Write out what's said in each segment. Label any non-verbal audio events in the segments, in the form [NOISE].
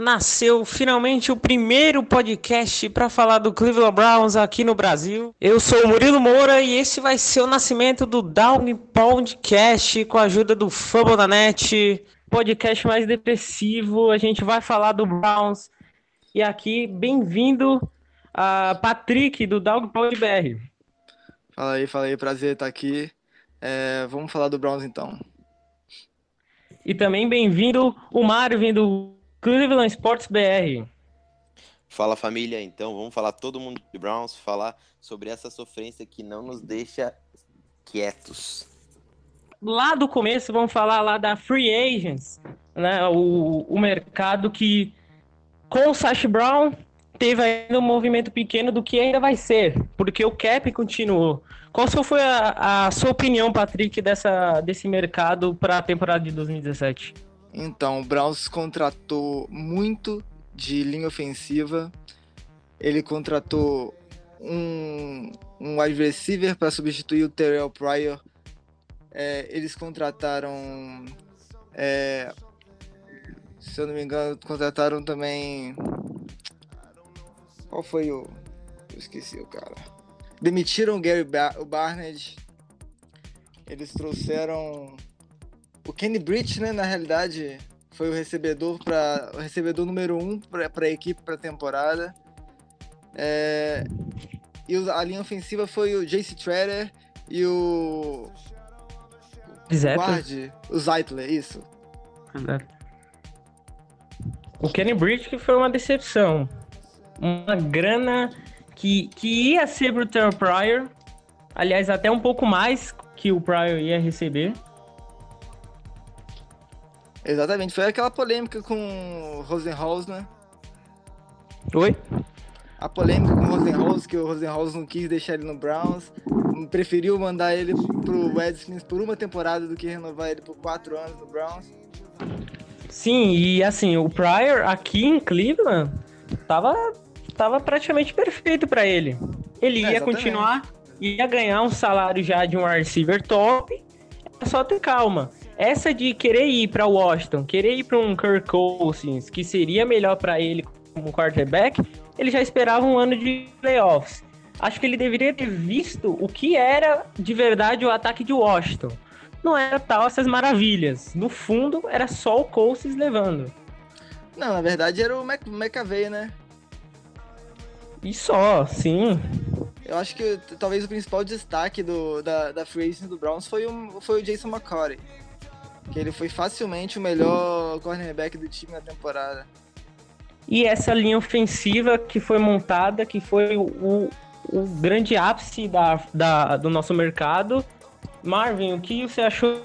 Nasceu finalmente o primeiro podcast para falar do Cleveland Browns aqui no Brasil. Eu sou o Murilo Moura e esse vai ser o nascimento do Down Podcast com a ajuda do Fambonanet, podcast mais depressivo. A gente vai falar do Browns. E aqui, bem-vindo a Patrick do Down Pod BR. Fala aí, fala aí, prazer estar aqui. É, vamos falar do Browns então. E também bem-vindo o Marvin do Cleveland Sports BR. Fala família, então vamos falar todo mundo de Browns, falar sobre essa sofrência que não nos deixa quietos. lá do começo, vamos falar lá da Free Agents, né? O, o mercado que, com o Sash Brown, teve ainda um movimento pequeno do que ainda vai ser, porque o cap continuou. Qual foi a, a sua opinião, Patrick, dessa, desse mercado para a temporada de 2017? Então, o Browns contratou muito de linha ofensiva. Ele contratou um, um wide receiver para substituir o Terrell Pryor. É, eles contrataram. é, se eu não me engano, contrataram também. Qual foi o. Eu esqueci o cara. Demitiram o Gary ba o Barnett. Eles trouxeram o Kenny Britt, né, na realidade, foi o recebedor para o recebedor número um para a equipe para a temporada. É, e a linha ofensiva foi o Jace Treader e o guarde, o Zeitler, isso. O Kenny Bridge que foi uma decepção. Uma grana que, que ia ser pro Terrell Pryor. Aliás, até um pouco mais que o Pryor ia receber. Exatamente, foi aquela polêmica com o Rosenhaus, né? Oi? A polêmica com o Rosenhaus, que o Rosenhaus não quis deixar ele no Browns, preferiu mandar ele pro Redskins por uma temporada do que renovar ele por quatro anos no Browns. Sim, e assim, o Pryor aqui em Cleveland tava, tava praticamente perfeito pra ele. Ele É, ia exatamente. continuar, ia ganhar um salário já de um receiver top. É só ter calma. Essa de querer ir pra Washington, querer ir pra um Kirk Cousins, que seria melhor pra ele como quarterback, ele já esperava um ano de playoffs. Acho que ele deveria ter visto o que era de verdade o ataque de Washington. Não era tal essas maravilhas. No fundo, era só o Cousins levando. Não, na verdade era o Mc, McAvey, né? E só, sim. Eu acho que talvez o principal destaque do, da, da free do Browns foi o, foi o Jason McCory. Que ele foi facilmente o melhor cornerback do time na temporada. E essa linha ofensiva que foi montada, que foi o, o, grande ápice da, da, do nosso mercado. Marvin, o que você achou?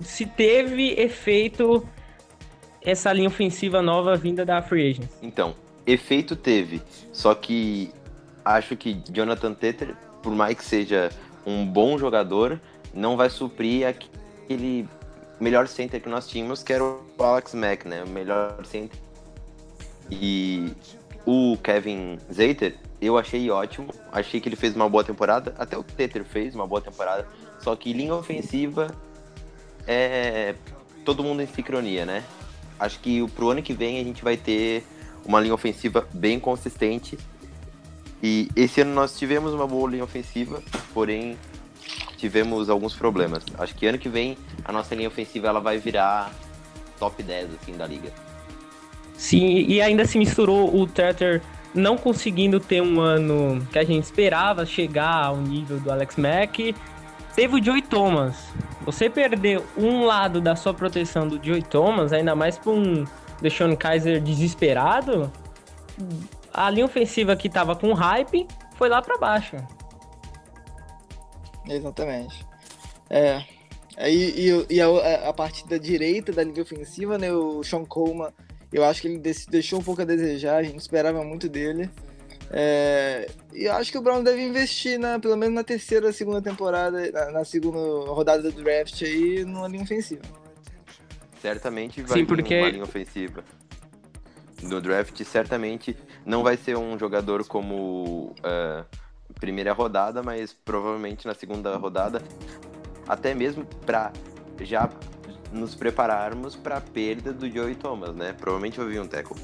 Se teve efeito essa linha ofensiva nova vinda da Free Agents? Então, efeito teve, só que acho que Jonathan Teter, por mais que seja um bom jogador, não vai suprir aquele melhor center que nós tínhamos, que era o Alex Mack, né? O melhor center. E o Kevin Zeiter, eu achei ótimo. Achei que ele fez uma boa temporada. Até o Teter fez uma boa temporada. Só que linha ofensiva é todo mundo em sincronia, né? Acho que pro ano que vem a gente vai ter uma linha ofensiva bem consistente. E esse ano nós tivemos uma boa linha ofensiva, porém tivemos alguns problemas. Acho que ano que vem a nossa linha ofensiva ela vai virar top 10 assim da liga. Sim, e ainda se misturou o Teter não conseguindo ter um ano que a gente esperava chegar ao nível do Alex Mack, teve o Joey Thomas. Você perder um lado da sua proteção do Joey Thomas, ainda mais para um Deshaun Kaiser desesperado, a linha ofensiva que tava com hype foi lá para baixo. Exatamente. É. Aí, e, e a, a parte da direita da linha ofensiva, né? O Sean Coleman, eu acho que ele deixou um pouco a desejar, a gente esperava muito dele. É, e eu acho que o Brown deve investir, na, pelo menos na terceira, segunda temporada, na, na segunda rodada do draft aí, numa linha ofensiva. Certamente vai Sim, porque- uma linha ofensiva. No draft, certamente não vai ser um jogador como ah, primeira rodada, mas provavelmente na segunda rodada, até mesmo para já nos prepararmos para a perda do Joey Thomas, né? Provavelmente vai vir um tackle.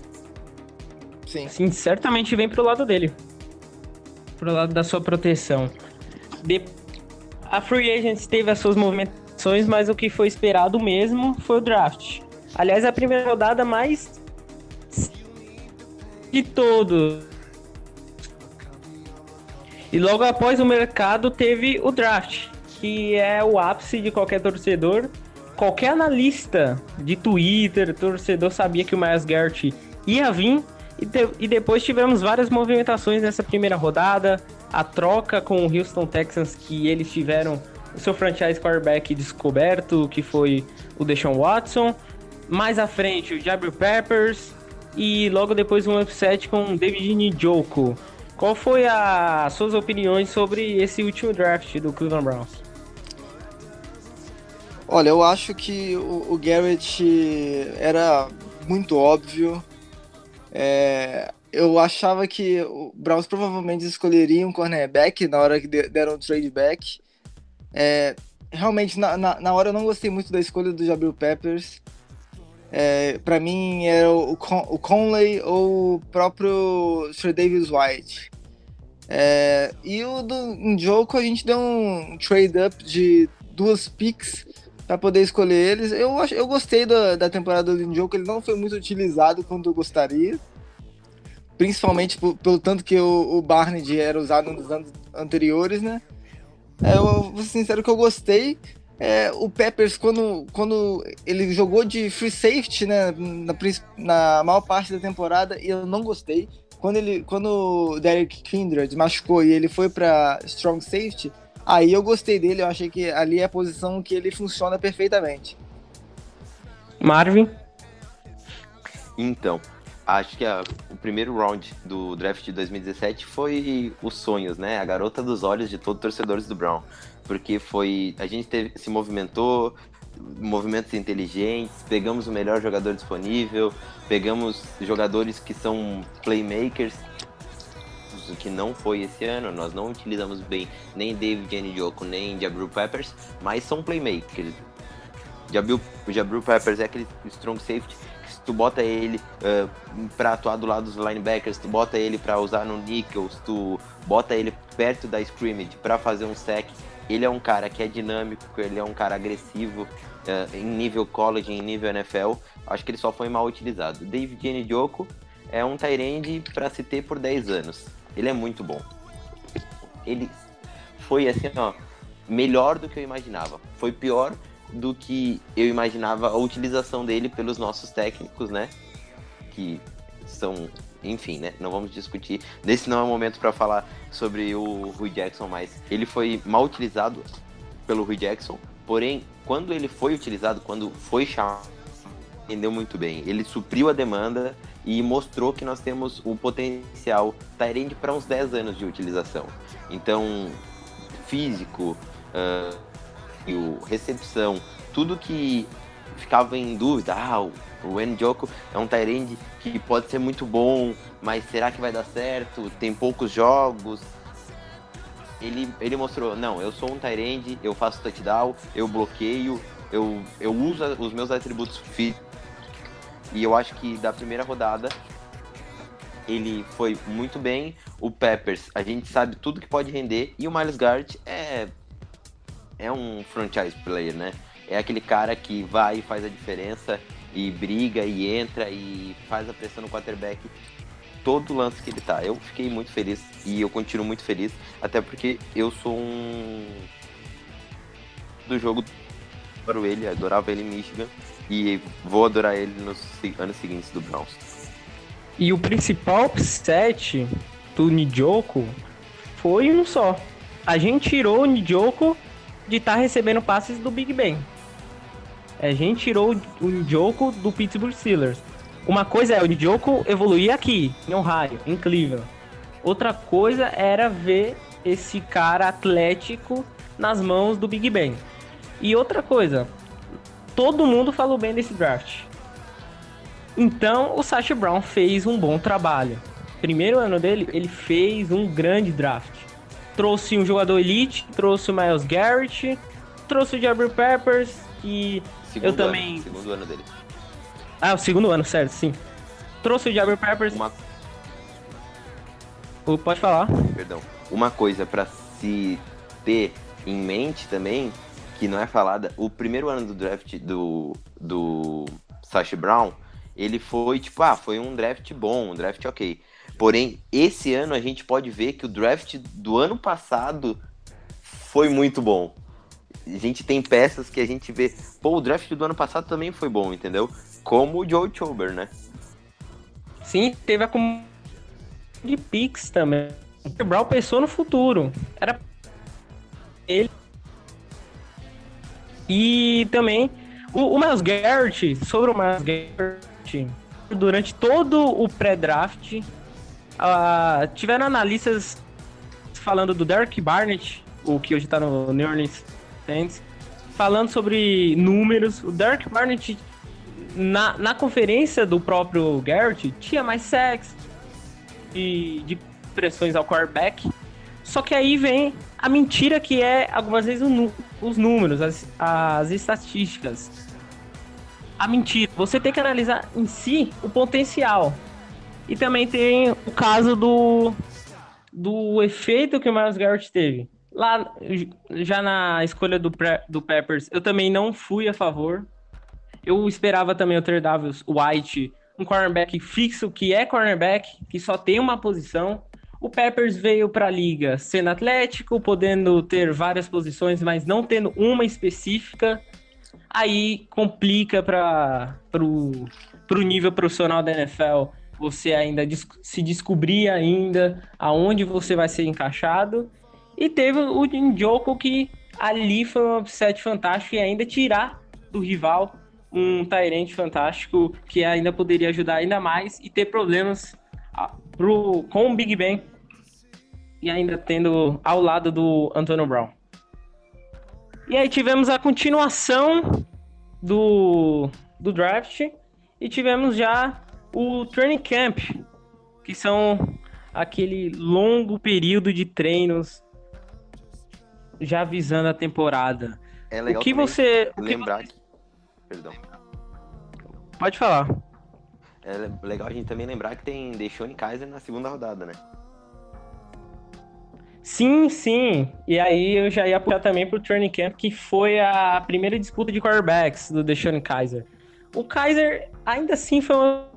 Sim. Sim, certamente vem pro lado dele. Pro lado da sua proteção. De- A Free Agents teve as suas movimentações, mas o que foi esperado mesmo foi o draft. Aliás, a primeira rodada mais de todos. E logo após o mercado teve o draft, que é o ápice de qualquer torcedor. Qualquer analista de Twitter, torcedor sabia que o Miles Garrett ia vir. E, te- e depois tivemos várias movimentações nessa primeira rodada. A troca com o Houston Texans, que eles tiveram o seu franchise quarterback descoberto, que foi o Deshaun Watson. Mais à frente, o Jabril Peppers. E logo depois um upset com o David Njoku. Qual foi as suas opiniões sobre esse último draft do Cleveland Browns? Olha, eu acho que o, o Garrett era muito óbvio. É, eu achava que o Browns provavelmente escolheria um cornerback na hora que de- deram o trade back. É, realmente, na, na, na hora eu não gostei muito da escolha do Jabril Peppers. É, para mim era o, Con- o Conley ou o próprio Sir Davis White. É, e o do Njoku a gente deu um trade up de duas picks para poder escolher eles. Eu, eu gostei da, da temporada do Njoku, ele não foi muito utilizado quanto eu gostaria. Principalmente pelo tanto que o, o Barnett era usado nos anos anteriores, né? É, eu vou ser sincero que eu gostei. É, o Peppers, quando, quando ele jogou de free safety, né, na, na maior parte da temporada, eu não gostei. Quando, ele, quando o Derek Kindred machucou e ele foi para strong safety, aí eu gostei dele. Eu achei que ali é a posição que ele funciona perfeitamente. Marvin? Então, acho que a- o primeiro round do draft de 2017 foi os sonhos, né? A garota dos olhos de todos os torcedores do Brown. Porque foi. A gente teve, se movimentou, movimentos inteligentes, pegamos o melhor jogador disponível, pegamos jogadores que são playmakers, que não foi esse ano. Nós não utilizamos bem nem David Njoku, nem Jabril Peppers, mas são playmakers. Jabril, Jabril Peppers é aquele strong safety que tu bota ele uh, pra atuar do lado dos linebackers, tu bota ele pra usar no nickel, se tu bota ele perto da scrimmage pra fazer um sec, ele é um cara que é dinâmico, ele é um cara agressivo uh, em nível college, em nível NFL. Acho que ele só foi mal utilizado. David Njoku é um Tyrande pra se ter por 10 anos. Ele é muito bom. Ele foi assim, ó, melhor do que eu imaginava. Foi pior do que eu imaginava a utilização dele pelos nossos técnicos, né? Que são, enfim, né? Não vamos discutir. Nesse não é o momento para falar sobre o Rui Jackson, mas ele foi mal utilizado pelo Rui Jackson. Porém, quando ele foi utilizado, quando foi chamado, rendeu muito bem. Ele supriu a demanda e mostrou que nós temos o potencial Tyrande para uns 10 anos de utilização. Então, físico, uh, recepção, tudo que ficava em dúvida, ah, o, Njoku é um Tyrande que pode ser muito bom, mas será que vai dar certo? Tem poucos jogos. Ele, ele mostrou, não, eu sou um Tyrande, eu faço touchdown, eu bloqueio, eu, eu uso os meus atributos físicos. E eu acho que da primeira rodada ele foi muito bem. O Peppers, a gente sabe tudo que pode render. E o Miles Garrett é é um franchise player, né? É aquele cara que vai e faz a diferença e briga e entra e faz a pressão no quarterback. todo lance que ele tá. Eu fiquei muito feliz e eu continuo muito feliz, até porque eu sou um do jogo adoro ele, adorava ele em Michigan e vou adorar ele nos anos seguintes do Browns. E o principal upset do Nijoko foi um só. A gente tirou o Nijoko de estar recebendo passes do Big Ben. A gente tirou o Nijoko do Pittsburgh Steelers. Uma coisa é o Nijoko evoluir aqui, em Ohio, em Cleveland. Outra coisa era ver esse cara atlético nas mãos do Big Ben. E outra coisa, todo mundo falou bem desse draft. Então, o Sacha Brown fez um bom trabalho. Primeiro ano dele, ele fez um grande draft. Trouxe um jogador elite, trouxe o Miles Garrett, trouxe o Jabber Peppers, que Segundo eu também. Ano, segundo ano dele. Ah, o segundo ano, certo, sim. Trouxe o Jabber Peppers. Uma, Oh, Pode falar. perdão, uma coisa pra se ter em mente também, que não é falada, o primeiro ano do draft do, do Sacha Brown, ele foi tipo, ah, foi um draft bom, um draft ok. Porém, esse ano a gente pode ver que o draft do ano passado foi muito bom. A gente tem peças que a gente vê, pô, o draft do ano passado também foi bom, entendeu? Como o Joe Chober, né? Sim, teve a com de picks também. O Brown pensou no futuro. Era ele. E também o, o Miles Garrett, sobre o Miles Garrett, durante todo o pré-draft, ah, tiveram analistas falando do Derek Barnett, o que hoje tá no New Orleans Saints, falando sobre números. O Derek Barnett na, na conferência do próprio Garrett tinha mais sacks de, de pressões ao quarterback. Só que aí vem a mentira que é algumas vezes o os números, as, as estatísticas. A mentira. Você tem que analisar em si o potencial. E também tem o caso do, do efeito que o Miles Garrett teve. Lá, já na escolha do, do Peppers, eu também não fui a favor. Eu esperava também o Tredavious White, um cornerback fixo que é cornerback, que só tem uma posição. O Peppers veio para a liga sendo atlético, podendo ter várias posições, mas não tendo uma específica. Aí complica para o nível profissional da NFL você ainda se descobrir ainda aonde você vai ser encaixado. E teve o Njoku que ali foi um upset fantástico e ainda tirar do rival um Tyrant fantástico que ainda poderia ajudar ainda mais e ter problemas ah, pro, com o Big Ben e ainda tendo ao lado do Antonio Brown. E aí tivemos a continuação do, do draft e tivemos já o training camp, que são aquele longo período de treinos já visando a temporada. É O legal que você. o que lembrar você- que... Perdão. Pode falar. É legal a gente também lembrar que tem Deshaun Kaiser na segunda rodada, né? Sim, sim. E aí eu já ia puxar também pro training camp, que foi a primeira disputa de quarterbacks do Deshaun Kaiser. O Kaiser ainda assim foi uma...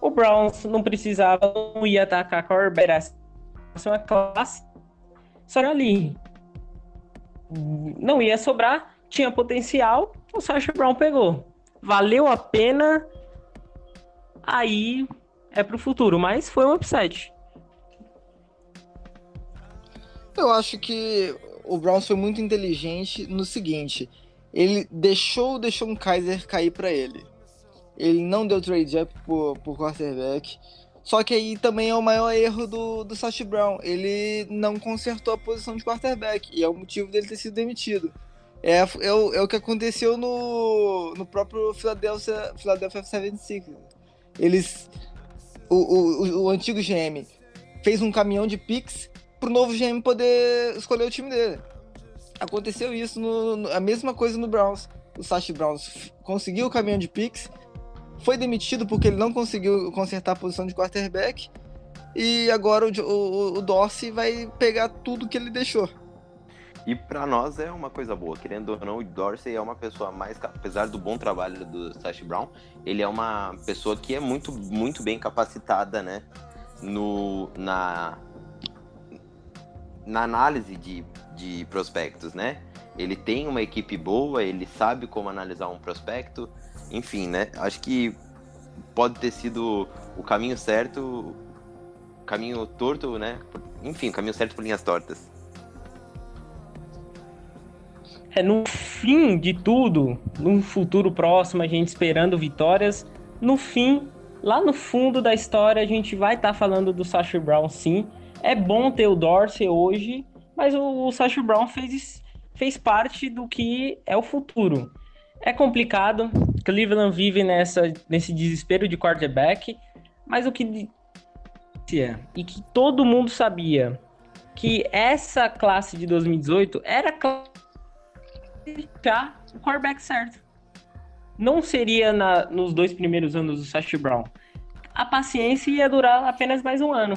O Browns não precisava, não ia atacar quarterback, era uma classe. Era ali. Não ia sobrar, tinha potencial, o Sacha Brown pegou. Valeu a pena, aí é pro futuro, mas foi um upset. Eu acho que o Browns foi muito inteligente no seguinte: ele deixou, deixou um Kaiser cair pra ele. Ele não deu trade up por, por quarterback. Só que aí também é o maior erro do, do Sash Brown. Ele não consertou a posição de quarterback. E é o motivo dele ter sido demitido. É, é, o, é o que aconteceu no, no próprio Philadelphia, Philadelphia 76. Eles. O, o, o, antigo GM fez um caminhão de picks pro novo GM poder escolher o time dele. Aconteceu isso, no, no- a mesma coisa no Browns. O Sash Browns conseguiu o caminhão de picks, foi demitido porque ele não conseguiu consertar a posição de quarterback, e agora o, o, o Dorsey vai pegar tudo que ele deixou. E pra nós é uma coisa boa, querendo ou não, o Dorsey é uma pessoa mais, apesar do bom trabalho do Sash Brown, ele é uma pessoa que é muito, muito bem capacitada, né, no, na, na análise de, de prospectos, né? Ele tem uma equipe boa, ele sabe como analisar um prospecto, enfim, né? Acho que pode ter sido o caminho certo, caminho torto, né? Enfim, caminho certo por linhas tortas. É, no fim de tudo, num futuro próximo, a gente esperando vitórias, no fim, lá no fundo da história, a gente vai estar falando do Sacha Brown sim. É bom ter o Dorsey hoje, mas o, o Brown fez, fez parte do que é o futuro. É complicado, Cleveland vive nessa, nesse desespero de quarterback, mas o que e que todo mundo sabia que essa classe de 2018 era já o quarterback certo. Não seria na, nos dois primeiros anos do Sash Brown. A paciência ia durar apenas mais um ano.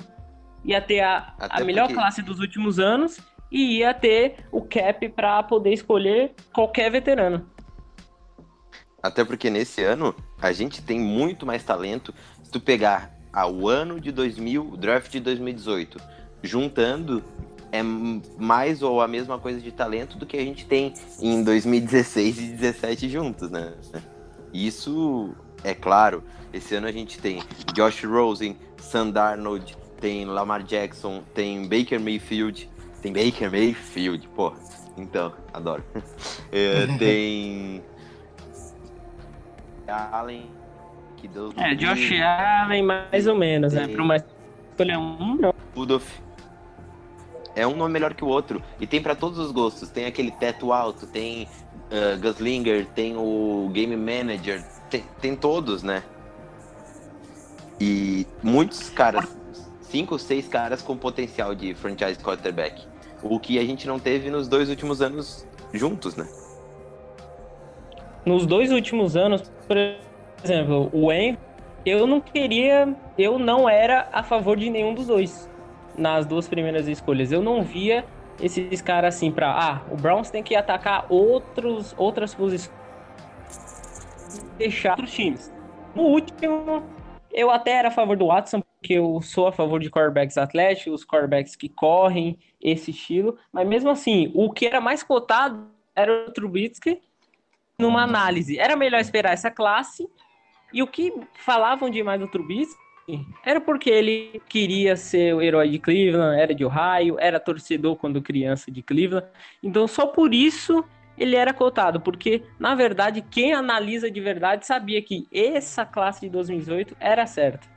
Ia ter a, Até a melhor porque- classe dos últimos anos e ia ter o cap para poder escolher qualquer veterano. Até porque nesse ano a gente tem muito mais talento. Se tu pegar ah, o ano de 2000, o draft de 2018, juntando é mais ou a mesma coisa de talento do que a gente tem em 2016 e 2017 juntos, né? Isso é claro. Esse ano a gente tem Josh Rosen, Sam Darnold, tem Lamar Jackson, tem Baker Mayfield, tem Baker Mayfield, pô. Então, adoro. É, [LAUGHS] tem Allen, que Deus É, Josh. Allen mais ou menos, né? Sim. Para uma escolher um, não. Rudolph. É um nome melhor que o outro. E tem pra todos os gostos. Tem aquele teto alto, tem uh, Gunslinger, tem o Game Manager, tem, tem todos, né? E muitos caras, cinco ou seis caras com potencial de franchise quarterback. O que a gente não teve nos dois últimos anos juntos, né? nos dois últimos anos, por exemplo, o En, eu não queria, eu não era a favor de nenhum dos dois nas duas primeiras escolhas. Eu não via esses caras assim pra, ah, o Browns tem que atacar outros outras posições, deixar outros times. No último, eu até era a favor do Watson, porque eu sou a favor de quarterbacks atléticos, quarterbacks que correm esse estilo, mas mesmo assim, o que era mais cotado era o Trubisky numa análise. Era melhor esperar essa classe. E o que falavam demais do Trubisky era porque ele queria ser o herói de Cleveland, era de Ohio, era torcedor quando criança de Cleveland. Então só por isso ele era cotado, porque na verdade quem analisa de verdade sabia que essa classe de 2018 era certa.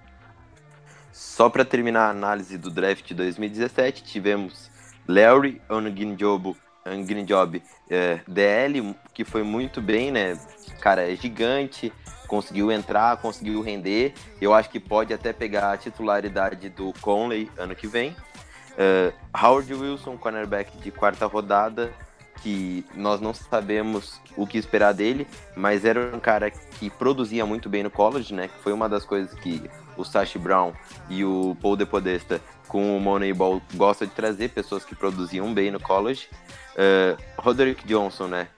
Só para terminar a análise do draft de 2017, tivemos Larry Ongunjobi é, DL, que foi muito bem, né? Cara, é gigante, conseguiu entrar, conseguiu render. Eu acho que pode até pegar a titularidade do Conley ano que vem. É, Howard Wilson, cornerback de quarta rodada, que nós não sabemos o que esperar dele, mas era um cara que produzia muito bem no college, né? Que foi uma das coisas que o Sashi Brown e o Paul De Podesta com o Moneyball gostam de trazer, pessoas que produziam bem no college. Uh, Roderick Johnson, né?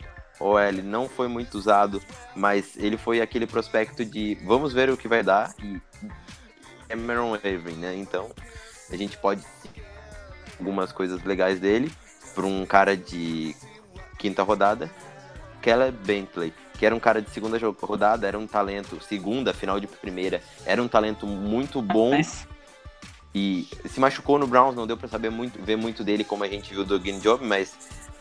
OL não foi muito usado, mas ele foi aquele prospecto de vamos ver o que vai dar e Cameron Avery, né? Então a gente pode algumas coisas legais dele para um cara de quinta rodada. Caleb Bentley, que era um cara de segunda rodada, era um talento, segunda, final de primeira, era um talento muito bom e se machucou no Browns, não deu pra saber muito, ver muito dele como a gente viu do Game Job, mas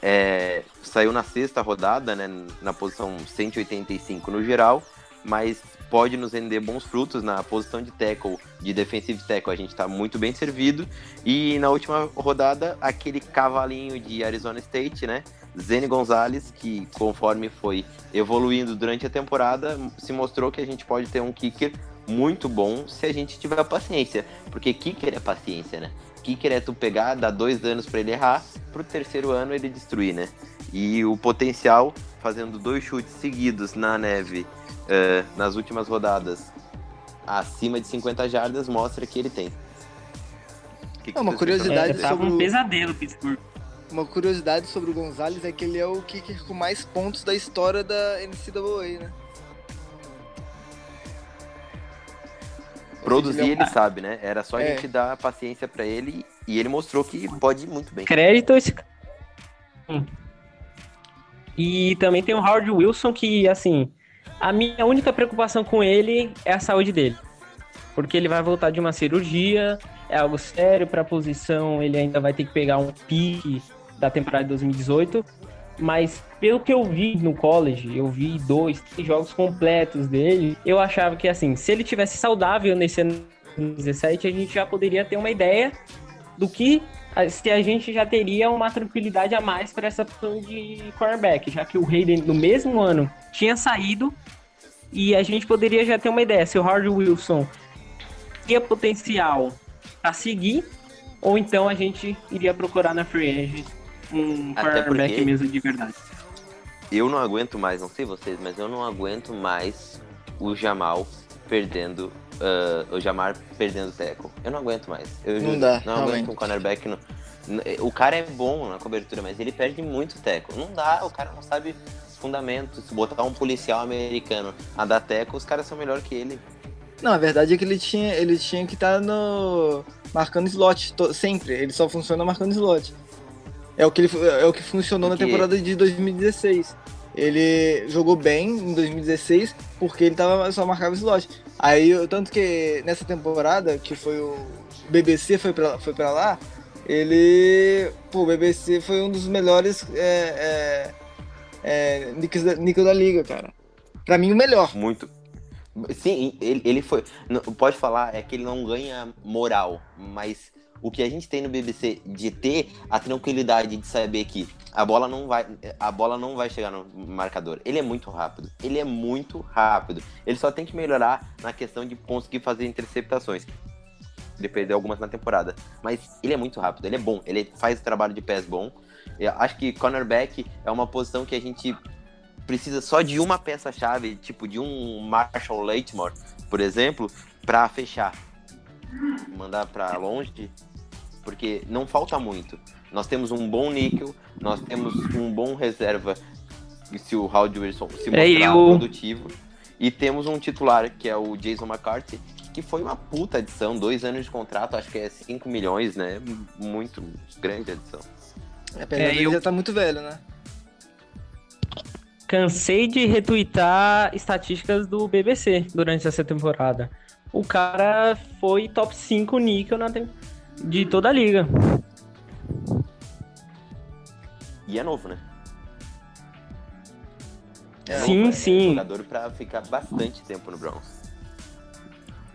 é, saiu na sexta rodada, né, na posição 185 no geral, mas pode nos render bons frutos na posição de tackle, de defensive tackle, a gente tá muito bem servido, e na última rodada, aquele cavalinho de Arizona State, né, Zene Gonzalez, que conforme foi evoluindo durante a temporada, se mostrou que a gente pode ter um kicker muito bom se a gente tiver paciência. Porque kicker é paciência, né? Kicker é tu pegar, dar dois anos para ele errar, pro terceiro ano ele destruir, né? E o potencial, fazendo dois chutes seguidos na neve eh, nas últimas rodadas, acima de 50 jardas, mostra que ele tem. Que que É, uma curiosidade é, tava sobre um o- pesadelo Pittsburgh. uma curiosidade sobre o Gonzalez é que ele é o kicker com mais pontos da história da NCAA, né? Produzir Ele ele sabe, né? Era só a É. gente dar paciência pra ele e ele mostrou que pode ir muito bem. Crédito a esse cara. Hum. E também tem o Howard Wilson, que, assim, a minha única preocupação com ele é a saúde dele. Porque ele vai voltar de uma cirurgia, é algo sério para a posição, ele ainda vai ter que pegar um pique da temporada de 2018. Mas pelo que eu vi no college, eu vi dois, três jogos completos dele. Eu achava que, assim, se ele tivesse saudável nesse ano 2017, a gente já poderia ter uma ideia do que se a gente já teria uma tranquilidade a mais para essa posição de cornerback, já que o Hayden no mesmo ano tinha saído e a gente poderia já ter uma ideia se o Howard Wilson tinha potencial a seguir ou então a gente iria procurar na free agent um Até mesmo de verdade. Eu não aguento mais, não sei vocês, mas eu não aguento mais o Jamal perdendo. ah, o Jamar perdendo tackle. Eu não aguento mais. Eu Não dá, Não realmente. aguento um cornerback. No, no- o cara é bom na cobertura, mas ele perde muito tackle. Não dá, o cara não sabe fundamentos. Se botar um policial americano a dar tackle, os caras são melhor que ele. Não, a verdade é que ele tinha, ele tinha que estar no marcando slot to- sempre. Ele só funciona marcando slot. É o que ele, fu- é o que funcionou na Porque- temporada de 2016. Ele jogou bem em 2016 porque ele tava só marcava slot. Aí, tanto que nessa temporada que foi o BBC foi pra, foi pra lá, ele, pô, o BBC foi um dos melhores é, é, é, da, da liga, cara. Pra mim o melhor. Muito. Sim, ele, ele foi. não, Pode falar, é que ele não ganha moral, mas o que a gente tem no BBC de ter a tranquilidade de saber que a bola não vai, a bola não vai chegar no marcador. Ele é muito rápido. Ele é muito rápido. Ele só tem que melhorar na questão de conseguir fazer interceptações. Ele perdeu algumas na temporada, mas ele é muito rápido. Ele é bom. Ele faz o trabalho de pés bom. Eu acho que cornerback é uma posição que a gente precisa só de uma peça-chave, tipo de um Marshall Latimore, por exemplo, pra fechar. Mandar pra longe, porque não falta muito. Nós temos um bom níquel, nós temos um bom reserva, se o Howard Wilson se mostrar É, eu- produtivo, e temos um titular, que é o Jason McCarthy, que foi uma puta adição, dois anos de contrato, acho que é 5 milhões, né? Muito grande adição. Apesar É, dele eu- já tá muito velho, né? Cansei de retweetar estatísticas do BBC durante essa temporada. O cara foi top 5 níquel na tem- de toda a liga. E é novo, né? É Sim, novo, é sim. jogador pra ficar bastante tempo no Browns.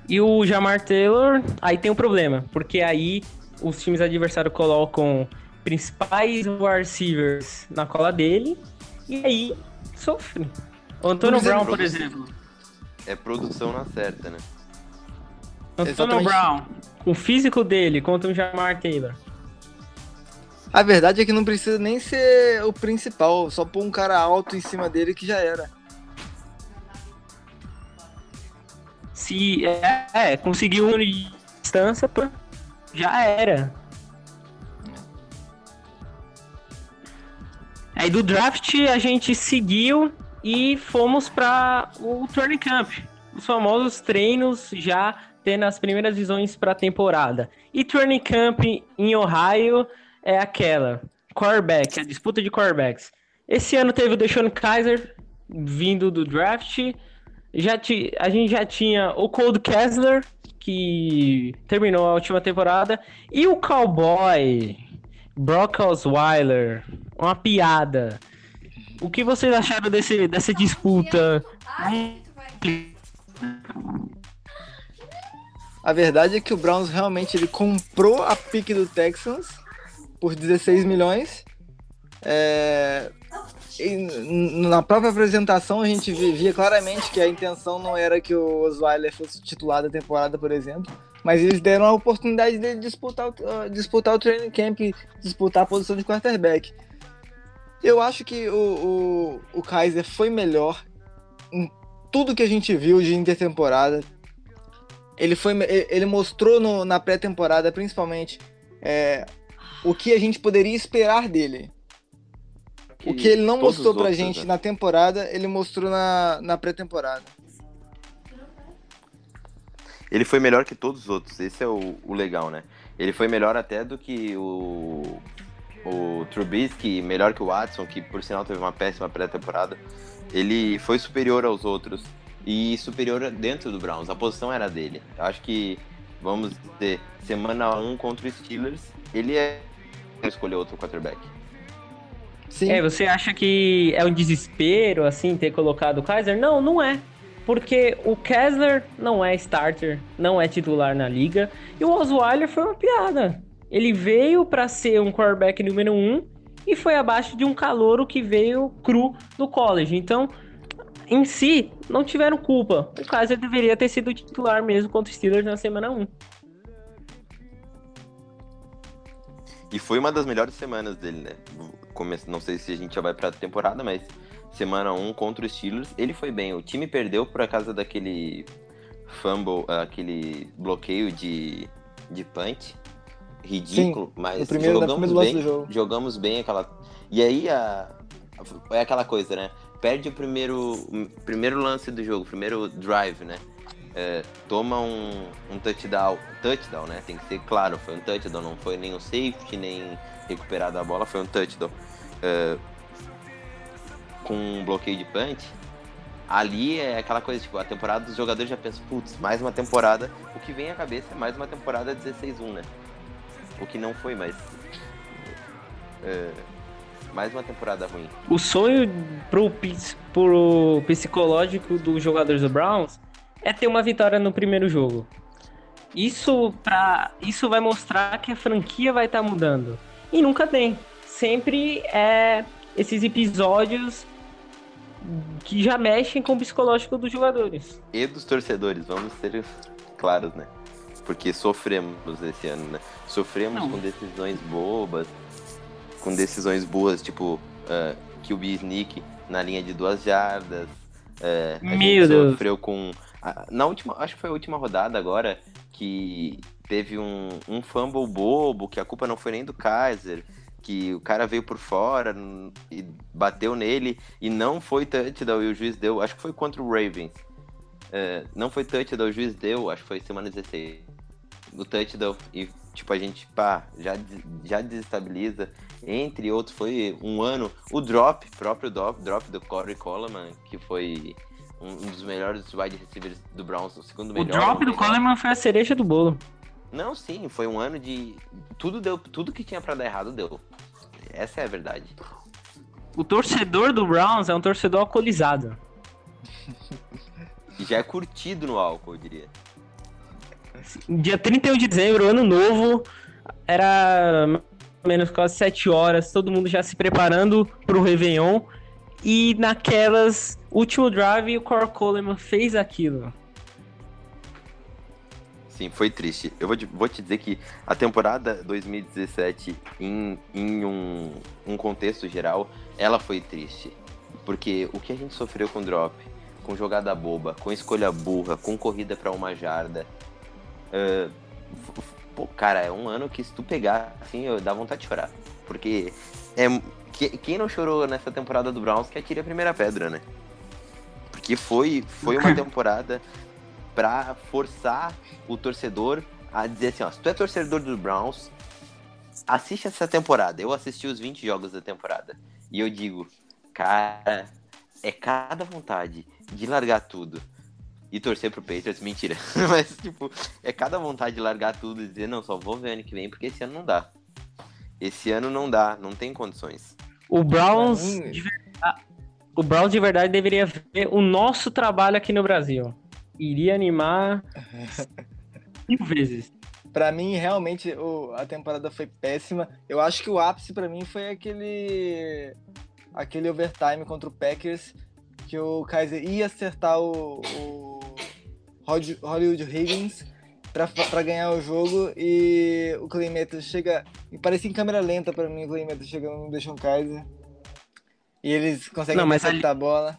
E o Jamar Taylor, aí tem um problema, porque aí os times adversários colocam principais wide receivers na cola dele e aí sofre. O Antônio Brown, por exemplo. É produção na certa, né? Antônio. Brown, o físico dele contra o Jamar Taylor. A verdade é que não precisa nem ser o principal, só pôr um cara alto em cima dele que já era. Se é, é conseguiu um de distância, já era. Aí do draft a gente seguiu e fomos para o training camp, os famosos treinos já tendo as primeiras visões para a temporada. E training camp em Ohio é aquela quarterback, a disputa de quarterbacks. Esse ano teve o Deshaun Kaiser vindo do draft. Já ti, a gente já tinha o Cold Kessler, que terminou a última temporada, e o Cowboy, Brock Osweiler, uma piada. O que vocês acharam desse, dessa disputa? A verdade é que o Browns realmente ele comprou a pique do Texans por 16 milhões. É, na própria apresentação a gente vi- via claramente que a intenção não era que o Osweiler fosse titular da temporada, por exemplo. Mas eles deram a oportunidade dele disputar, ah, disputar o training camp, disputar a posição de quarterback. Eu acho que o, o, o Kaiser foi melhor em tudo que a gente viu de intertemporada. Ele, foi, ele mostrou no- na pré-temporada, principalmente, é, o que a gente poderia esperar dele. O que ele não mostrou os pra outros, gente né? na temporada, ele mostrou na, na pré-temporada. Ele foi melhor que todos os outros, esse é o, o legal, né? Ele foi melhor até do que o, o Trubisky, melhor que o Watson, que por sinal teve uma péssima pré-temporada. Ele foi superior aos outros e superior dentro do Browns, a posição era dele. Eu acho que, vamos dizer, semana 1 contra o Steelers, ele é escolher outro quarterback. Sim. É, você acha que é um desespero, assim, ter colocado o Kaiser? Não, não é. Porque o Kessler não é starter, não é titular na liga. E o Osweiler foi uma piada. Ele veio pra ser um quarterback número um e foi abaixo de um calouro que veio cru do college. Então, em si, não tiveram culpa. O Kaiser deveria ter sido titular mesmo contra os Steelers na semana 1. E foi uma das melhores semanas dele, né? Não sei se a gente já vai pra temporada, mas semana 1 contra os Steelers, ele foi bem. O time perdeu por causa daquele fumble, aquele bloqueio de, de punch. Ridículo, mas no primeiro- jogamos bem. Jogamos bem aquela. E aí a. É aquela coisa, né? Perde o primeiro, o primeiro lance do jogo, o primeiro drive, né? É, toma um, um touchdown, touchdown, né? Tem que ser claro, foi um touchdown, não foi nem um safety, nem recuperado a bola, foi um touchdown. É, com um bloqueio de punch, ali é aquela coisa, tipo, a temporada dos jogadores já pensam, putz, mais uma temporada. O que vem à cabeça é mais uma temporada 16-1, né? O que não foi, mas. é, mais uma temporada ruim. O sonho pro, pro psicológico dos jogadores do Browns é ter uma vitória no primeiro jogo. Isso, pra, isso vai mostrar que a franquia vai estar mudando. E nunca tem. Sempre é esses episódios que já mexem com o psicológico dos jogadores. E dos torcedores, vamos ser claros, né? Porque sofremos esse ano, né? Sofremos Não. com decisões bobas, com decisões boas, tipo uh, QB sneak na linha de duas jardas. é, a gente sofreu com. a- Na última, acho que foi a última rodada agora que teve um, um fumble bobo, que a culpa não foi nem do Kaiser, que o cara veio por fora e bateu nele e não foi touchdown e o juiz deu, acho que foi contra o Ravens. É, não foi touchdown, o juiz deu, acho que foi semana 16. O touchdown e tipo a gente, pá, já já desestabiliza. Entre outros foi um ano, o drop, próprio drop, drop do Corey Coleman, que foi um dos melhores wide receivers do Browns, o segundo O melhor. drop do. Coleman foi a cereja do bolo. Não, sim, foi um ano de tudo deu, tudo que tinha pra dar errado deu. Essa é a verdade. O torcedor do Browns é um torcedor alcoolizado. [LAUGHS] Já é curtido no álcool, eu diria. Dia 31 de dezembro, ano novo, era menos quase 7 horas, todo mundo já se preparando pro Réveillon. E naquelas, último drive, o Cor Coleman fez aquilo. Sim, foi triste. Eu vou te, vou te dizer que a temporada 2017, em, em um, um contexto geral, ela foi triste. Porque o que a gente sofreu com drop, com jogada boba, com escolha burra, com corrida pra uma jarda. F- pô, cara, é um ano que se tu pegar, assim, eu dá vontade de chorar. Porque é, que- quem não chorou nessa temporada do Browns que atire a primeira pedra, né? Porque foi, foi uma [LAUGHS] temporada pra forçar o torcedor a dizer assim, ó, se tu é torcedor do Browns, assiste essa temporada. Eu assisti os 20 jogos da temporada. E eu digo, cara, é cada vontade de largar tudo e torcer pro Patriots, mentira. [LAUGHS] Mas, tipo, é cada vontade de largar tudo e dizer, não, só vou ver ano que vem, porque esse ano não dá. Esse ano não dá, não tem condições. O Browns, de verdade, o Browns de verdade deveria ver o nosso trabalho aqui no Brasil. Iria animar [LAUGHS] mil vezes. Pra mim, realmente, o- a temporada foi péssima. Eu acho que o ápice pra mim foi aquele aquele overtime contra o Packers que o Kaiser ia acertar o, o Hollywood Higgins pra, pra ganhar o jogo e o Matthews chega e parecia em câmera lenta pra mim o Clay Matthews chegando no Deshaun Kaiser e eles conseguem Não, mas acertar a bola.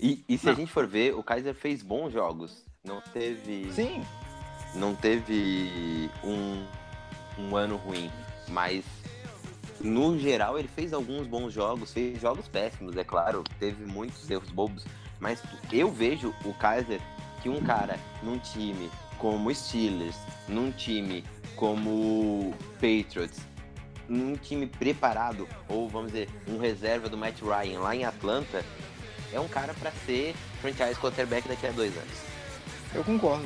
E, e se Não. a gente for ver, o Kaiser fez bons jogos. Não teve. Sim, não teve um um ano ruim, mas no geral ele fez alguns bons jogos, fez jogos péssimos, é claro, teve muitos erros bobos, mas eu vejo o Kaiser que um cara num time como Steelers, num time como Patriots, num time preparado, ou vamos dizer, um reserva do Matt Ryan lá em Atlanta, é um cara para ser franchise quarterback daqui a dois anos. Eu concordo.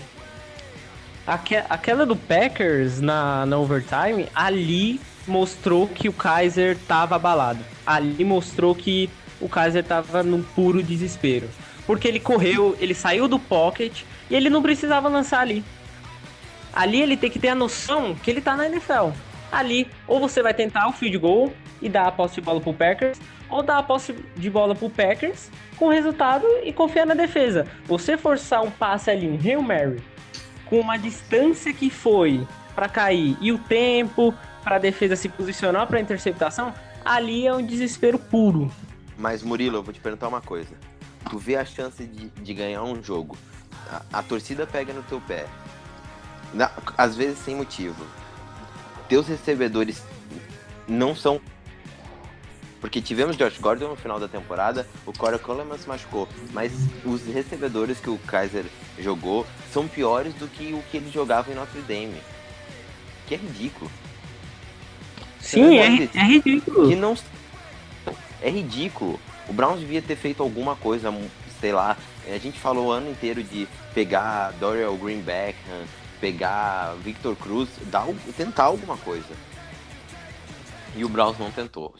Aque- Aquela do Packers na, na overtime, ali mostrou que o Kaiser tava abalado. Ali mostrou que o Kaiser tava num puro desespero. Porque ele correu, ele saiu do pocket e ele não precisava lançar ali. Ali ele tem que ter a noção que ele tá na NFL. Ali, ou você vai tentar o field goal e dar a posse de bola pro Packers, ou dar a posse de bola pro Packers com resultado e confiar na defesa. Você forçar um passe ali, um Hail Mary, com uma distância que foi pra cair e o tempo pra defesa se posicionar pra interceptação, ali é um desespero puro. Mas Murilo, eu vou te perguntar uma coisa. Tu vê a chance de, de ganhar um jogo, a, a torcida pega no teu pé, na- às vezes sem motivo. Teus recebedores não são. Porque tivemos Josh Gordon no final da temporada, o Corey Coleman se machucou, mas os recebedores que o Kaiser jogou são piores do que o que ele jogava em Notre Dame. Que é ridículo. Sim, é, é ridículo. que não é ridículo. O Browns devia ter feito alguma coisa, sei lá. A gente falou o ano inteiro de pegar Dorial Greenback, pegar Victor Cruz, dar, tentar alguma coisa. E o Browns não tentou.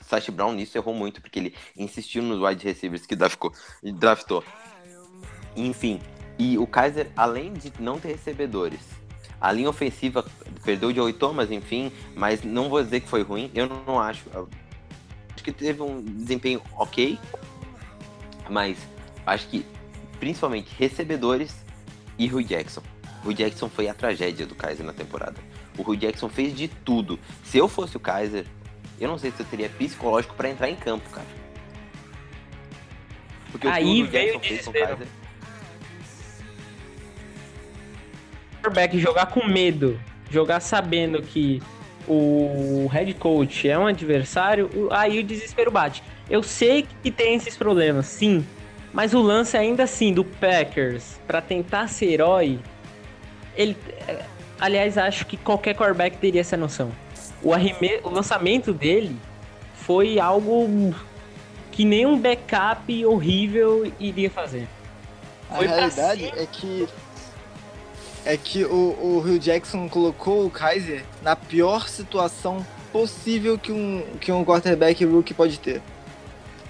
Sash Brown nisso errou muito, porque ele insistiu nos wide receivers que draftou. Enfim, e o Kaiser, além de não ter recebedores, a linha ofensiva perdeu o Joey Thomas, enfim, mas não vou dizer que foi ruim, eu não acho. Acho que teve um desempenho ok, mas acho que principalmente recebedores e Rui Jackson. O Jackson foi a tragédia do Kaiser na temporada. O Rui Jackson fez de tudo. Se eu fosse o Kaiser, eu não sei se eu teria psicológico pra entrar em campo, cara. Porque Aí o Rui veio Jackson o fez com o. Kaiser. quarterback jogar com medo, jogar sabendo que o head coach é um adversário, aí o desespero bate. Eu sei que tem esses problemas, sim, mas o lance ainda assim do Packers pra tentar ser herói, ele, é, aliás, acho que qualquer quarterback teria essa noção. O, arreme- o lançamento dele foi algo que nenhum backup horrível iria fazer. A Foi pra realidade cima. é que é que o, o Hugh Jackson colocou o Kaiser na pior situação possível que um, que um quarterback rookie pode ter.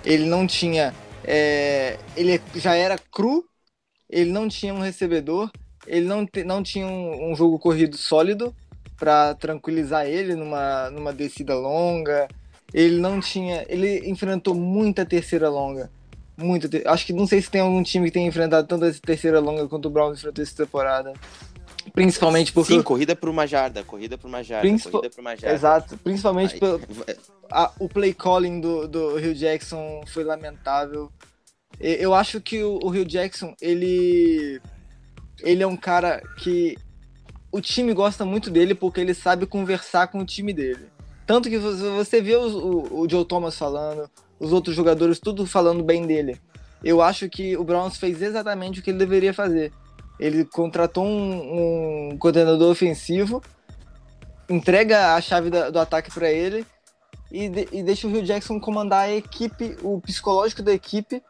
Ele não tinha. é, ele já era cru, ele não tinha um recebedor, ele não, te- não tinha um, um jogo corrido sólido para tranquilizar ele numa, numa descida longa. Ele não tinha. Ele enfrentou muita terceira longa. Muita ter- Acho que não sei se tem algum time que tenha enfrentado tanta essa terceira longa quanto o Browns enfrentou essa temporada. Principalmente porque. Sim, corrida por uma jarda, corrida por uma jarda, Principal- corrida por uma jarda. Exato. Principalmente pelo, [LAUGHS] a- o play calling do, do Hugh Jackson foi lamentável. Eu acho que o, o Hugh Jackson, ele. Ele é um cara que. O time gosta muito dele porque ele sabe conversar com o time dele. Tanto que você vê o, o Joe Thomas falando, os outros jogadores tudo falando bem dele. Eu acho que o Browns fez exatamente o que ele deveria fazer. Ele contratou um, um coordenador ofensivo, entrega a chave da- do ataque para ele e, de- e deixa o Rio Jackson comandar a equipe, o psicológico da equipe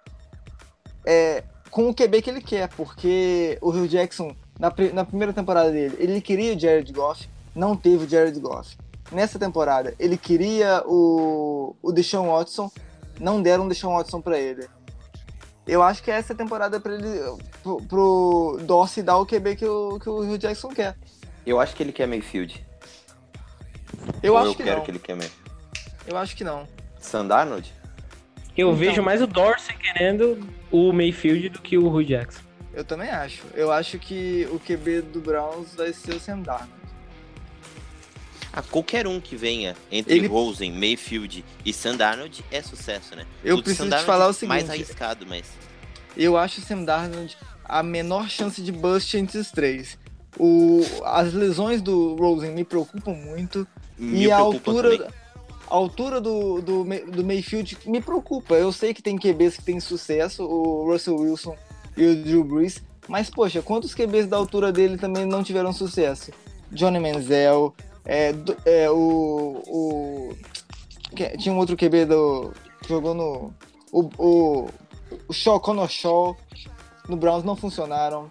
é, com o QB que ele quer, porque o Rio Jackson, na, na primeira temporada dele, ele queria o Jared Goff, não teve o Jared Goff. Nessa temporada, ele queria o, o Deshaun Watson, não deram o Deshaun Watson para ele. Eu acho que essa é temporada para ele, pro, pro Dorsey dar o QB que o, que o Rio Jackson quer. Eu acho que ele quer Mayfield. Eu Ou acho eu que quero não. que ele quer May- Eu acho que não. Sandarnold? Eu Então- vejo mais o Dorsey querendo o Mayfield do que o Hugh Jackson. Eu também acho. Eu acho que o QB do Browns vai ser o Sam Darnold. Ah, qualquer um que venha entre Ele- Rosen, Mayfield e Sandarnold é sucesso, né? Eu O preciso te falar o Mais seguinte. arriscado, mas... Eu acho o Sam Darnold a menor chance de bust entre os três. O, as lesões do Rosen me preocupam muito. Me e a altura, também. a altura do, do, do Mayfield me preocupa. Eu sei que tem QBs que tem sucesso, o Russell Wilson e o Drew Brees. Mas, poxa, quantos QBs da altura dele também não tiveram sucesso? Johnny Manziel, é, do- é, o, o. que- Tinha um outro QB do. jogou no. O, o, o Shaw, Connor Shaw, no Browns não funcionaram.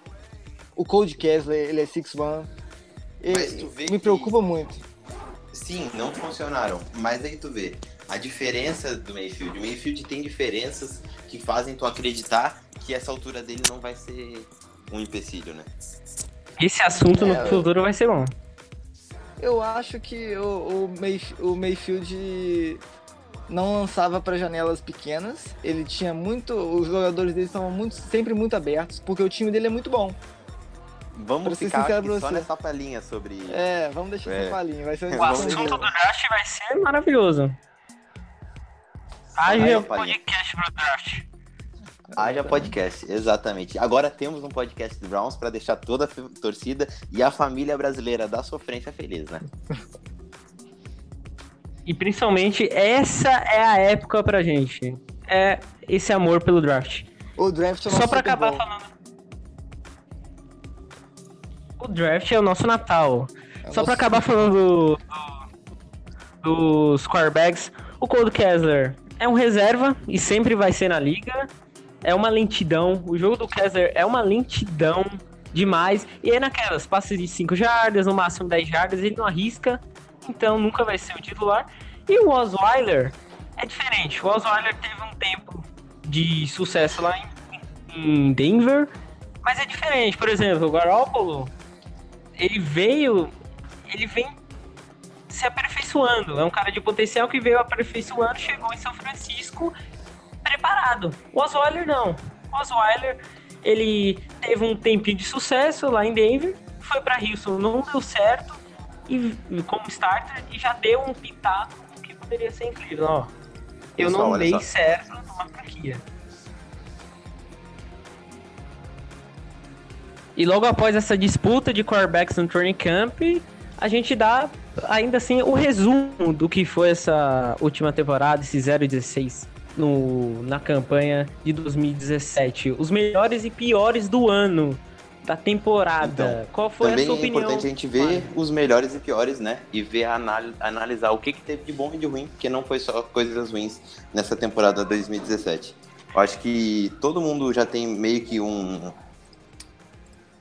O Cold Kessler, ele é 6'1. E- Mas tu vê Me que- preocupa muito. Sim, não funcionaram. Mas aí tu vê a diferença do Mayfield. O Mayfield tem diferenças que fazem tu acreditar que essa altura dele não vai ser um empecilho, né? Esse assunto no É, futuro vai ser bom. Eu acho que o, o, Mayf- o Mayfield não lançava para janelas pequenas. Ele tinha muito. Os jogadores dele estavam muito, sempre muito abertos, porque o time dele é muito bom. Vamos Pra ser ficar aqui só você. nessa palhinha sobre. É, vamos deixar É. essa palhinha. Vai ser uma O O assunto do draft vai ser maravilhoso. Aí, Haja ó, palhinha. podcast pro draft. Haja podcast, exatamente. Agora temos um podcast do Browns para deixar toda a torcida e a família brasileira da sofrência feliz, né? [LAUGHS] E principalmente, essa é a época pra gente. É esse amor pelo draft. O draft é o Só pra Super acabar Bowl. falando. O draft é o nosso Natal. É o Só pra nosso- acabar falando do- dos quarterbacks, o Cold Kessler é um reserva e sempre vai ser na liga. É uma lentidão. O jogo do Kessler é uma lentidão demais. E é naquelas, passes de 5 jardas, no máximo 10 jardas, ele não arrisca. Então nunca vai ser o titular. E o Osweiler é diferente. O Osweiler teve um tempo de sucesso lá em, Denver. Mas é diferente. Por exemplo, o Garoppolo, ele veio. Ele vem se aperfeiçoando. É um cara de potencial que veio aperfeiçoando, chegou em São Francisco preparado. O Osweiler não. O Osweiler, ele teve um tempinho de sucesso lá em Denver, foi para Houston, não deu certo e como starter e já deu um pitaco do que poderia ser Cleveland, ó. Eu não dei só. certo numa franquia. E logo após essa disputa de quarterbacks no training camp, a gente dá ainda assim o resumo do que foi essa última temporada, esse 0-16 no, na campanha de 2017. Os melhores e piores do ano, da temporada. Qual foi a Também sua é opinião? importante a gente ver os melhores e piores, né? E ver, anal- analisar o que, que teve de bom e de ruim, porque não foi só coisas ruins nessa temporada 2017. Eu acho que todo mundo já tem meio que um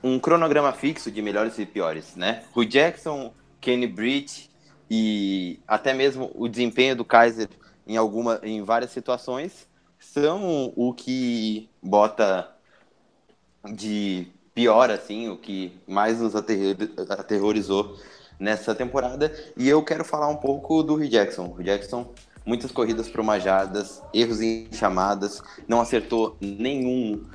um cronograma fixo de melhores e piores, né? O Jackson, Kenny Britt e até mesmo o desempenho do Kaiser em alguma em várias situações são o que bota de pior, assim, o que mais nos aterror- aterrorizou nessa temporada. E eu quero falar um pouco do Hugh Jackson. O Jackson, muitas corridas promajadas, erros em chamadas, não acertou nenhum.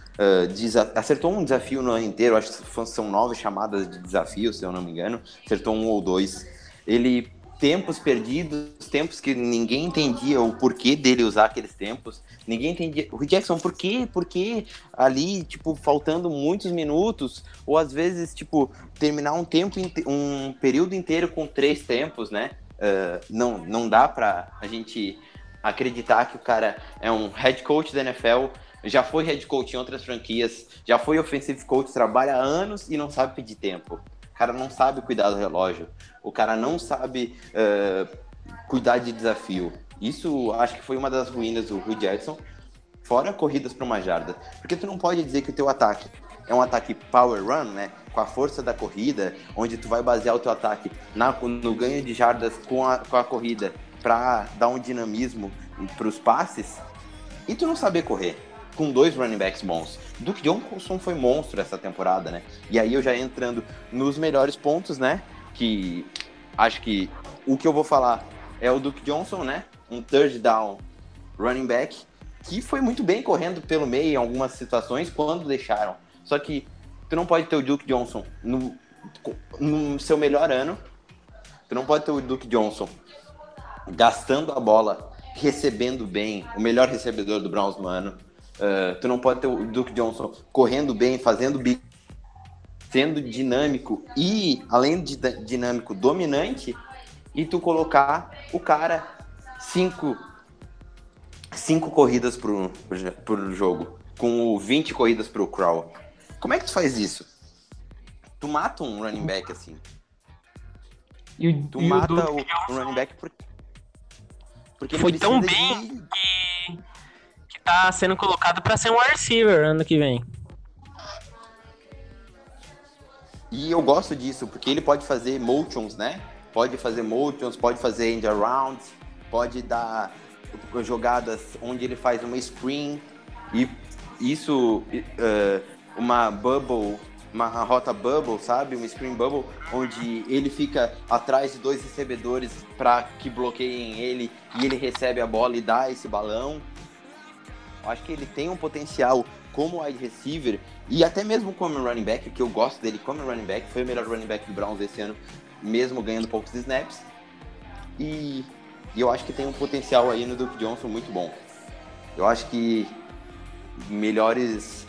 desa- acertou um desafio no ano inteiro, acho que são nove chamadas de desafio, se eu não me engano. Acertou um ou dois. Ele tempos perdidos, tempos que ninguém entendia o porquê dele usar aqueles tempos. Ninguém entendia. O Jackson, por quê? Por quê ali, tipo, faltando muitos minutos? Ou às vezes, tipo, terminar um tempo, um período inteiro com três tempos, né? Ah, não, não dá pra a gente acreditar que o cara é um head coach da NFL, já foi head coach em outras franquias, já foi offensive coach, trabalha anos e não sabe pedir tempo. O cara não sabe cuidar do relógio. O cara não sabe ah, cuidar de desafio. Isso acho que foi uma das ruínas do Hugh Jackson. Fora corridas para uma jarda. Porque tu não pode dizer que o teu ataque é um ataque power run, né? Com a força da corrida, onde tu vai basear o teu ataque na, no ganho de jardas com a, com a corrida para dar um dinamismo para os passes. E tu não saber correr com dois running backs bons. Duke Johnson foi monstro essa temporada, né? E aí eu já entrando nos melhores pontos, né? Que acho que o que eu vou falar é o Duke Johnson, né? Um third down running back que foi muito bem correndo pelo meio em algumas situações quando deixaram. Só que tu não pode ter o Duke Johnson no, no seu melhor ano. Tu não pode ter o Duke Johnson gastando a bola, recebendo bem, o melhor recebedor do Browns no ano. Uh, tu não pode ter o Duke Johnson correndo bem, fazendo big sendo dinâmico e, além de dinâmico, dominante, e tu colocar o cara cinco, cinco corridas por jogo, com o 20 corridas pro crawl. Como é que tu faz isso? Tu mata um running back assim. E o, Tu e mata o, o running back por- porque ele Foi tão bem de- que tá sendo colocado pra ser um receiver ano que vem. E eu gosto disso, porque ele pode fazer motions, né? Pode fazer motions, pode fazer end arounds, pode dar jogadas onde ele faz uma screen. E isso, eh, uma bubble, uma rota bubble, sabe? Uma screen bubble, onde ele fica atrás de dois recebedores para que bloqueiem ele e ele recebe a bola e dá esse balão. Acho que ele tem um potencial como wide receiver e até mesmo como running back, que eu gosto dele como running back, foi o melhor running back do Browns esse ano, mesmo ganhando poucos snaps. E, e eu acho que tem um potencial aí no Duke Johnson muito bom. Eu acho que melhores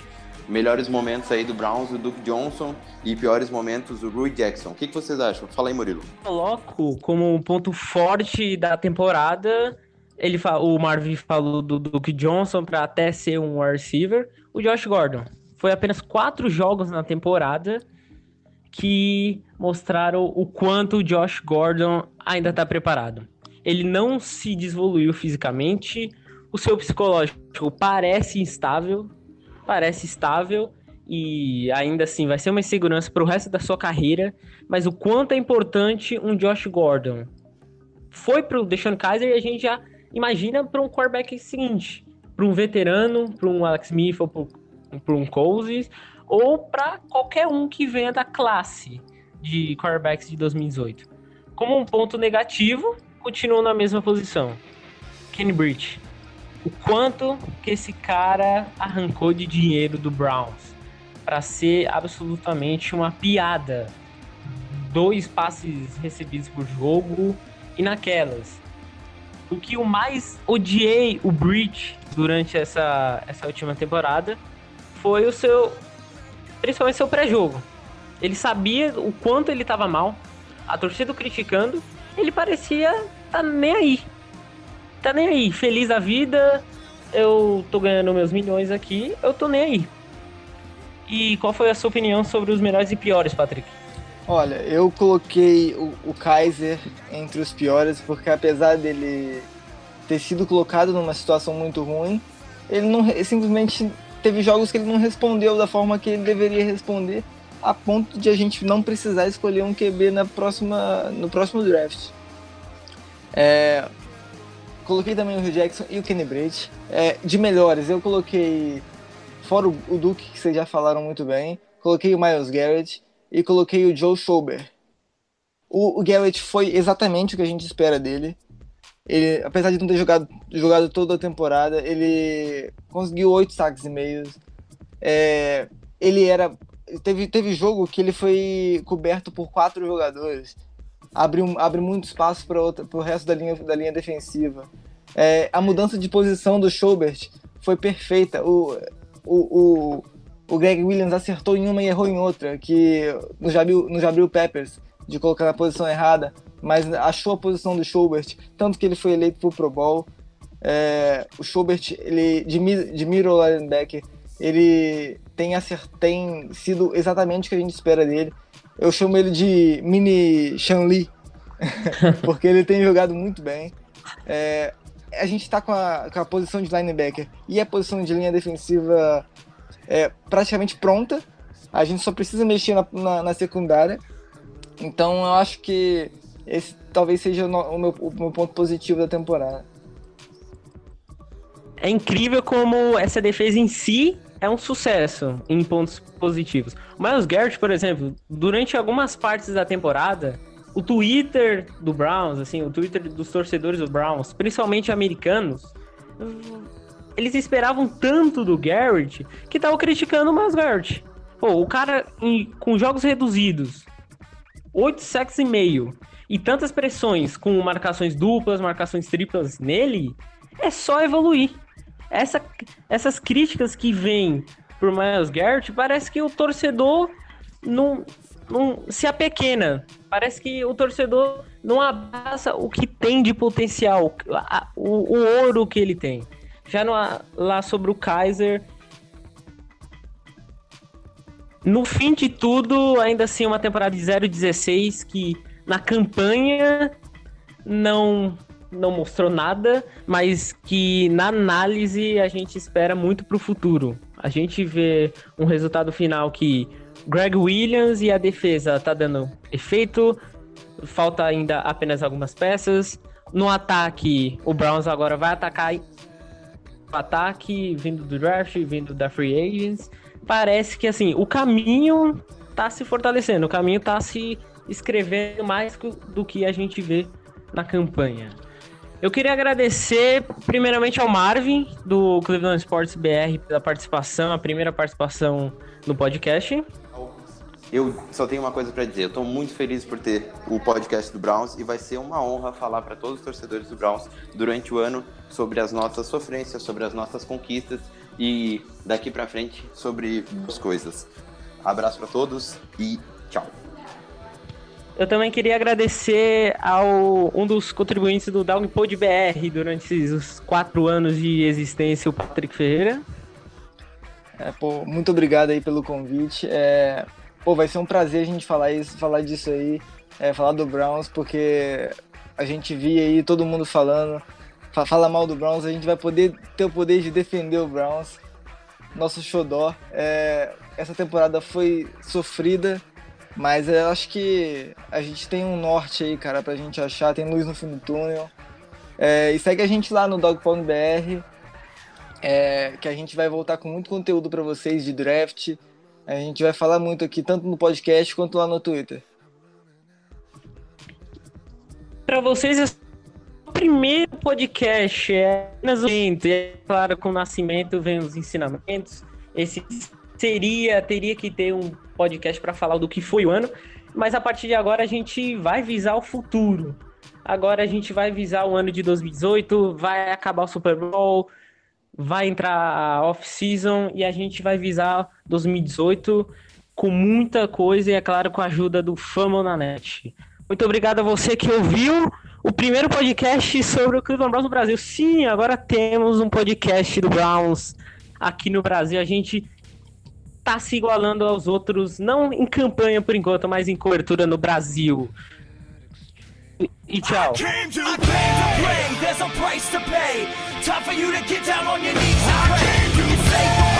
melhores momentos aí do Browns, o Duke Johnson, e piores momentos, o Rui Jackson. O que, que vocês acham? Fala aí, Murilo. Coloco como um ponto forte da temporada. Ele fa- o Marvin falou do Duke Johnson para até ser um receiver. O Josh Gordon. Foi apenas quatro jogos na temporada que mostraram o quanto o Josh Gordon ainda está preparado. Ele não se desenvolveu fisicamente, o seu psicológico parece instável, parece estável e ainda assim vai ser uma insegurança para o resto da sua carreira. Mas o quanto é importante um Josh Gordon foi para o Deshaun Kaiser e a gente já imagina para um quarterback seguinte, para um veterano, para um Alex Smith ou para um Cousins ou para qualquer um que venha da classe de quarterbacks de 2018. Como um ponto negativo, continuou na mesma posição. Kenny Britt. O quanto que esse cara arrancou de dinheiro do Browns para ser absolutamente uma piada. Dois passes recebidos por jogo e naquelas. O que eu mais odiei o Breach durante essa, essa última temporada foi o seu. Principalmente seu pré-jogo. Ele sabia o quanto ele estava mal, a torcida criticando, ele parecia tá nem aí. Tá nem aí, feliz da vida, eu tô ganhando meus milhões aqui, eu tô nem aí. E qual foi a sua opinião sobre os melhores e piores, Patrick? Olha, eu coloquei o, o Kaiser entre os piores, porque apesar dele ter sido colocado numa situação muito ruim, ele não ele simplesmente teve jogos que ele não respondeu da forma que ele deveria responder, a ponto de a gente não precisar escolher um QB na próxima, no próximo draft. É, coloquei também o Hugh Jackson e o Kenny Britt. É, de melhores, eu coloquei, fora o, o Duke, que vocês já falaram muito bem, coloquei o Miles Garrett e coloquei o Joe Schober. O, o Garrett foi exatamente o que a gente espera dele. Ele, apesar de não ter jogado, jogado toda a temporada, ele conseguiu oito saques e meios. É, ele era. Teve, teve jogo que ele foi coberto por quatro jogadores. Abriu, abre muito espaço para o resto da linha, da linha defensiva. É, a mudança de posição do Schobert foi perfeita. O, o, o Greg Williams acertou em uma e errou em outra, que no Jabril, no Jabril Peppers, de colocar na posição errada, mas achou a posição do Schobert, tanto que ele foi eleito pro Pro Bowl. É, o Schobert, ele, de, de middle linebacker, ele tem, acert, tem sido exatamente o que a gente espera dele. Eu chamo ele de mini Shanli, [LAUGHS] porque ele tem jogado muito bem. É, a gente tá com com a posição de linebacker e a posição de linha defensiva é, praticamente pronta. A gente só precisa mexer na, na, na secundária. Então eu acho que esse talvez seja o, meu, o meu ponto positivo da temporada. É incrível como essa defesa em si é um sucesso em pontos positivos. O Miles Garrett, por exemplo, durante algumas partes da temporada, o Twitter do Browns, assim, o Twitter dos torcedores do Browns, principalmente americanos, eles esperavam tanto do Garrett que estavam criticando o Garrett. Pô, o cara em- com jogos reduzidos, 8 sacks e meio, e tantas pressões com marcações duplas, marcações triplas nele, é só evoluir. Essa, essas críticas que vêm por Miles Garrett, parece que o torcedor não, não se apequena. Parece que o torcedor não abraça o que tem de potencial, o, o ouro que ele tem. Já no, lá sobre o Kaiser. No fim de tudo, ainda assim, uma temporada de 0-16 que na campanha não não mostrou nada, mas que na análise a gente espera muito pro futuro. A gente vê um resultado final que Greg Williams e a defesa tá dando efeito, falta ainda apenas algumas peças. No ataque, o Browns agora vai atacar o ataque vindo do draft, vindo da free agents. Parece que assim, o caminho tá se fortalecendo, o caminho tá se escrevendo mais do que a gente vê na campanha. Eu queria agradecer primeiramente ao Marvin do Cleveland Sports BR pela participação, a primeira participação no podcast. Eu só tenho uma coisa pra dizer. Eu tô muito feliz por ter o podcast do Browns e vai ser uma honra falar para todos os torcedores do Browns durante o ano sobre as nossas sofrências, sobre as nossas conquistas e daqui pra frente sobre as coisas. Abraço pra todos e tchau. Eu também queria agradecer ao um dos contribuintes do Downpod BR durante esses quatro anos de existência, o Patrick Ferreira. É, pô, muito obrigado aí pelo convite. É, pô, vai ser um prazer a gente falar isso, falar disso aí, é, falar do Browns, porque a gente via aí todo mundo falando, fa- fala mal do Browns, a gente vai poder ter o poder de defender o Browns, nosso xodó. É, essa temporada foi sofrida, mas eu acho que a gente tem um norte aí, cara, pra gente achar, tem luz no fim do túnel. É, e segue a gente lá no Dogpound BR, é, que a gente vai voltar com muito conteúdo para vocês de draft. A gente vai falar muito aqui, tanto no podcast quanto lá no Twitter. Para vocês, é o primeiro podcast, é apenas o. E, é claro, com o nascimento vem os ensinamentos. Esse seria, teria que ter um podcast para falar do que foi o ano, mas a partir de agora a gente vai visar o futuro. Agora a gente vai visar o ano de 2018, vai acabar o Super Bowl, vai entrar a off-season e a gente vai visar 2018 com muita coisa e, é claro, com a ajuda do Fama na Net. Muito obrigado a você que ouviu o primeiro podcast sobre o Cleveland Browns no Brasil. Sim, agora temos um podcast do Browns aqui no Brasil. A gente tá se igualando aos outros, não em campanha por enquanto, mas em cobertura no Brasil. E- E tchau. came to play. There's a price to pay. Time for you to get down on your knees and pray. You say